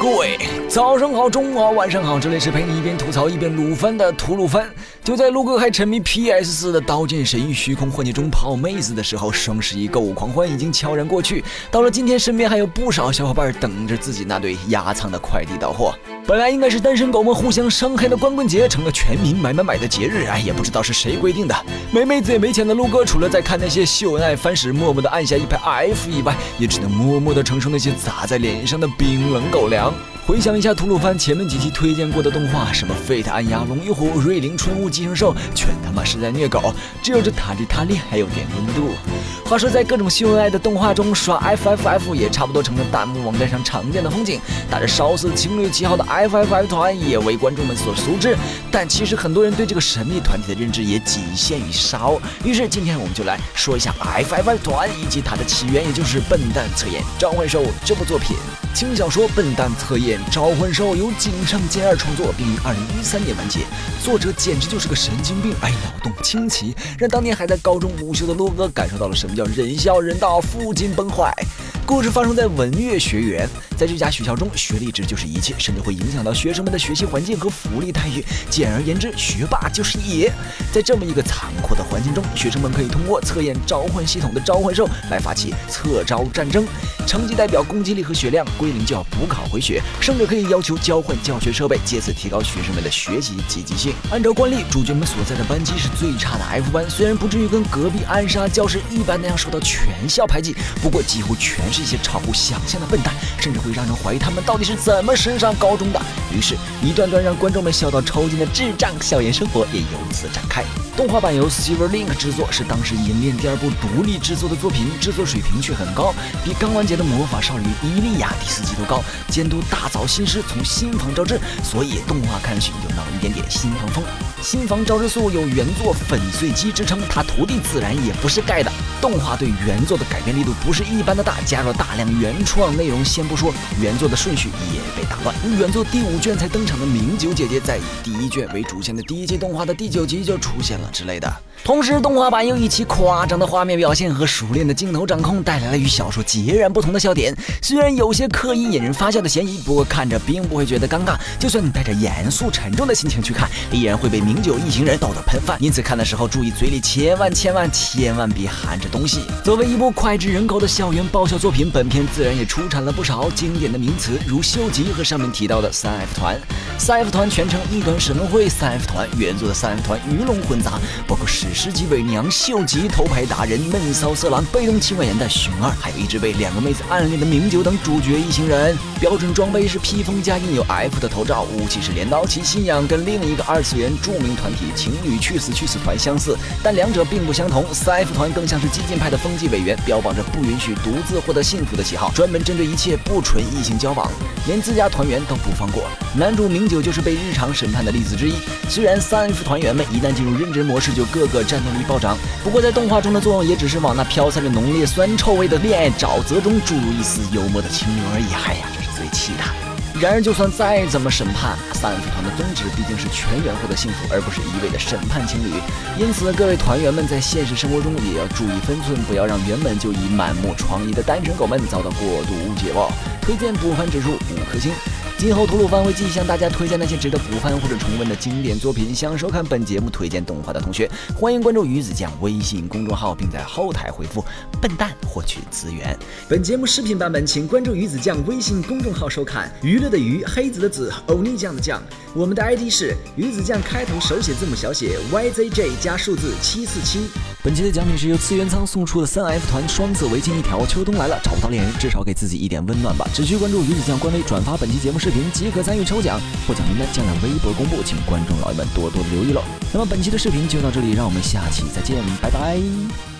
各位早上好，中午好，晚上好，这里是陪你一边吐槽一边撸番的吐鲁番。就在陆哥还沉迷 PS 四的《刀剑神域：虚空幻境》中泡妹子的时候，双十一购物狂欢已经悄然过去。到了今天，身边还有不少小伙伴等着自己那堆压仓的快递到货。本来应该是单身狗们互相伤害的光棍节，成了全民买买买的节日。哎，也不知道是谁规定的。没妹子也没钱的陆哥，除了在看那些秀恩爱番时默默的按下一排 F 以外，也只能默默的承受那些砸在脸上的冰冷狗粮。回想一下吐鲁番前面几期推荐过的动画，什么 Fate 暗鸦、龙与虎、瑞灵春雾、寄生兽，全他妈是在虐狗，只有这塔利塔利还有点温度。话说在各种秀恩爱的动画中，刷 FFF 也差不多成了弹幕网站上常见的风景。打着烧死情侣旗号的 FFF 团也为观众们所熟知，但其实很多人对这个神秘团体的认知也仅限于烧。于是今天我们就来说一下 FFF 团以及它的起源，也就是《笨蛋测验召唤兽》这部作品。轻小说《笨蛋测验召唤兽》由井上健二创作，并于二零一三年完结。作者简直就是个神经病，哎，脑洞清奇，让当年还在高中午休的洛哥感受到了什么叫人笑人到父亲崩坏。故事发生在文乐学院，在这家学校中，学历值就是一切，甚至会影响到学生们的学习环境和福利待遇。简而言之，学霸就是野。在这么一个残酷的环境中，学生们可以通过测验召唤系统的召唤兽来发起测招战争，成绩代表攻击力和血量，归零就要补考回血。胜者可以要求交换教学设备，借此提高学生们的学习积极性。按照惯例，主角们所在的班级是最差的 F 班，虽然不至于跟隔壁暗杀教室一般那样受到全校排挤，不过几乎全是。一些超乎想象的笨蛋，甚至会让人怀疑他们到底是怎么升上高中的。于是，一段段让观众们笑到抽筋的智障校园生活也由此展开。动画版由 Silverlink 制作，是当时银链第二部独立制作的作品，制作水平却很高，比刚完结的魔法少女伊利亚第四季都高。监督大早新师从新房昭之，所以动画看上去有那么一点点新房风。新房昭之素有原作粉碎机之称，他徒弟自然也不是盖的。动画对原作的改编力度不是一般的大，加入了大量原创内容，先不说原作的顺序也被打乱。原作第五卷才登场的明九姐姐，在以第一卷为主线的第一季动画的第九集就出现了之类的。同时，动画版又以其夸张的画面表现和熟练的镜头掌控，带来了与小说截然不同的笑点。虽然有些刻意引人发笑的嫌疑，不过看着并不会觉得尴尬。就算你带着严肃沉重的心情去看，依然会被明九一行人逗得喷饭。因此，看的时候注意嘴里千万千万千万别含着东西。作为一部脍炙人口的校园爆笑作品，本片自然也出产了不少经典的名词，如秀吉和上面提到的三 F 团。三 F 团全称一团神会三 F 团，原作的三 F 团鱼龙混杂，包括史诗级伪娘秀吉、头牌达人闷骚色狼、被动情感人的熊二，还有一直被两个妹子暗恋的明九等主角一行人。标准装备是披风加印有 F 的头罩，武器是镰刀，其信仰跟另一个二次元著名团体情侣去死去死团相似，但两者并不相同。三 F 团更像是激进派的风纪委员，标榜着不允许独自获得幸福的旗号，专门针对一切不纯异性交往，连自家团员都不放过。男主明九就是被日常审判的例子之一。虽然三 F 团员们一旦进入认真模式，就个个战斗力暴涨，不过在动画中的作用也只是往那飘散着浓烈酸臭味的恋爱沼泽中注入一丝幽默的清流而已。哎呀，这是最气的。然而，就算再怎么审判，三 F 团的宗旨毕竟是全员获得幸福，而不是一味的审判情侣。因此，各位团员们在现实生活中也要注意分寸，不要让原本就已满目疮痍的单身狗们遭到过度误解哦。推荐补番指数五颗星。今后吐鲁番会继续向大家推荐那些值得补番或者重温的经典作品。想收看本节目推荐动画的同学，欢迎关注鱼子酱微信公众号，并在后台回复“笨蛋”获取资源。本节目视频版本，请关注鱼子酱微信公众号收看。娱乐的娱，黑子的子，欧尼酱的酱。我们的 ID 是鱼子酱，开头手写字母小写 YZJ 加数字七四七。本期的奖品是由次元仓送出的三 F 团双色围巾一条。秋冬来了，找不到恋人，至少给自己一点温暖吧。只需关注鱼子酱官微，转发本期节目视频即可参与抽奖。获奖名单将在微博公布，请观众老爷们多多留意喽。那么本期的视频就到这里，让我们下期再见，拜拜。